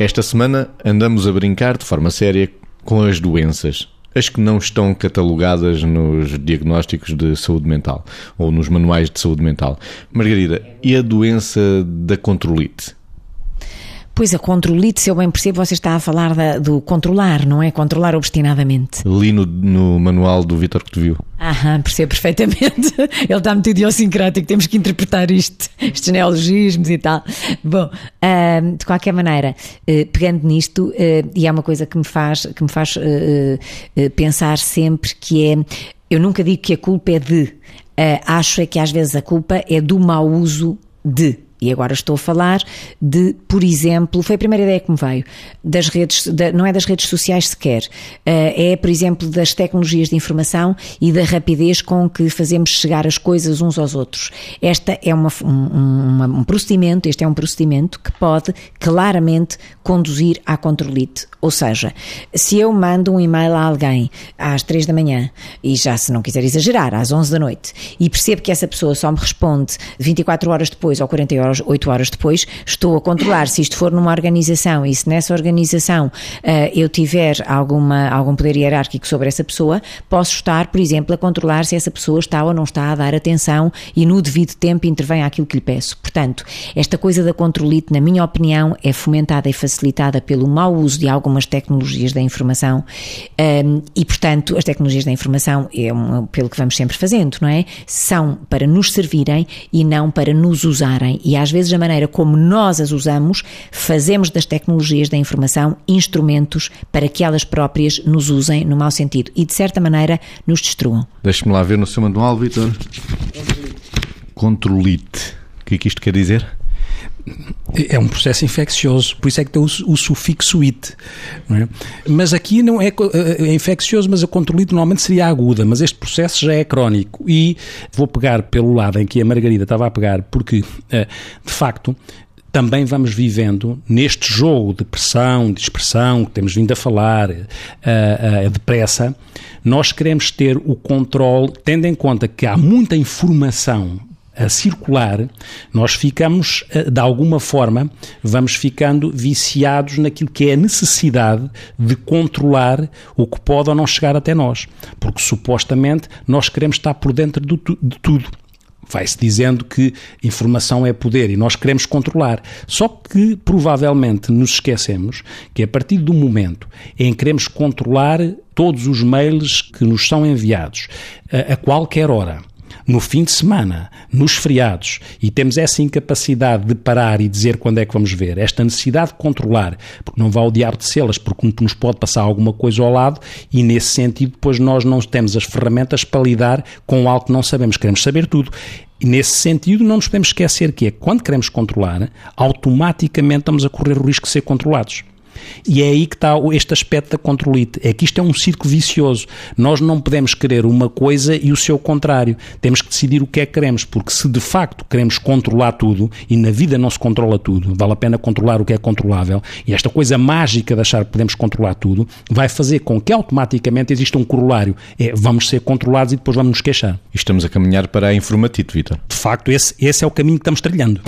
Esta semana andamos a brincar de forma séria com as doenças. As que não estão catalogadas nos diagnósticos de saúde mental ou nos manuais de saúde mental. Margarida, e a doença da controlite? Pois a controlite, se eu bem percebo, você está a falar da, do controlar, não é? Controlar obstinadamente. Li no, no manual do Vitor que te viu. Aham, percebo perfeitamente. Ele está muito idiosincrático, temos que interpretar isto, estes neologismos e tal. Bom, uh, de qualquer maneira, uh, pegando nisto, uh, e é uma coisa que me faz, que me faz pensar sempre que é, eu nunca digo que a culpa é de, acho é que às vezes a culpa é do mau uso de. E agora estou a falar de, por exemplo, foi a primeira ideia que me veio, das redes, da, não é das redes sociais sequer, eh, é, por exemplo, das tecnologias de informação e da rapidez com que fazemos chegar as coisas uns aos outros. Esta é uma, um, um procedimento, este é um procedimento que pode claramente conduzir à controlite. Ou seja, se eu mando um e-mail a alguém às 3 da manhã, e já se não quiser exagerar, às 11 da noite, e percebo que essa pessoa só me responde 24 horas depois ou 40 horas horas, 8 horas depois, estou a controlar se isto for numa organização e se nessa organização uh, eu tiver alguma, algum poder hierárquico sobre essa pessoa, posso estar, por exemplo, a controlar se essa pessoa está ou não está a dar atenção e no devido tempo intervém aquilo que lhe peço. Portanto, esta coisa da controlite, na minha opinião, é fomentada e facilitada pelo mau uso de algumas tecnologias da informação um, ehm, e, portanto, as tecnologias da informação, é um, pelo que vamos sempre fazendo, não é? São para nos servirem e não para nos usarem. E às vezes a maneira como nós as usamos, fazemos das tecnologias da informação instrumentos para que elas próprias nos usem no mau sentido e, de certa maneira, nos destruam. Deixe-me lá ver no seu manual, Vitor. Controlite. O que é que isto quer dizer? É um processo infeccioso, por isso é que tem o, o sufixo it. É? Mas aqui não é, é, é infeccioso, mas a controlite normalmente seria aguda, mas este processo já é crónico. E vou pegar pelo lado em que a Margarida estava a pegar, porque, eh, de facto, também vamos vivendo neste jogo de pressão, de expressão que temos vindo a falar, uh, depressa, nós queremos ter o controle, tendo em conta que há muita informação a circular, nós ficamos, eh, de alguma forma, vamos ficando viciados naquilo que é a necessidade de controlar o que pode ou não chegar até nós. Porque supostamente nós queremos estar por dentro de tudo. Vai-se dizendo que informação é poder e nós queremos controlar. Só que provavelmente nos esquecemos que a partir do momento em que queremos controlar todos os mails que nos são enviados a, a qualquer hora, no fim de semana, nos feriados, e temos essa incapacidade de parar e dizer quando é que vamos ver, esta necessidade de controlar, porque não vai o diabo de selas, porque nos pode passar alguma coisa ao lado, e nesse sentido, depois nós não temos as ferramentas para lidar com algo que não sabemos, queremos saber tudo. E nesse sentido, não nos podemos esquecer que é quando queremos controlar, automaticamente estamos a correr o risco de ser controlados. E é aí que está este aspecto da controlite. É que isto é um círculo vicioso. Nós não podemos querer uma coisa e o seu contrário. Temos que decidir o que é que queremos, porque se de facto queremos controlar tudo, e na vida não se controla tudo, vale a pena controlar o que é controlável, e esta coisa mágica de achar que podemos controlar tudo, vai fazer com que automaticamente exista um corolário. É, vamos ser controlados e depois vamos nos queixar. E estamos a caminhar para a informatite, Vitor. De facto, esse, esse é o caminho que estamos trilhando.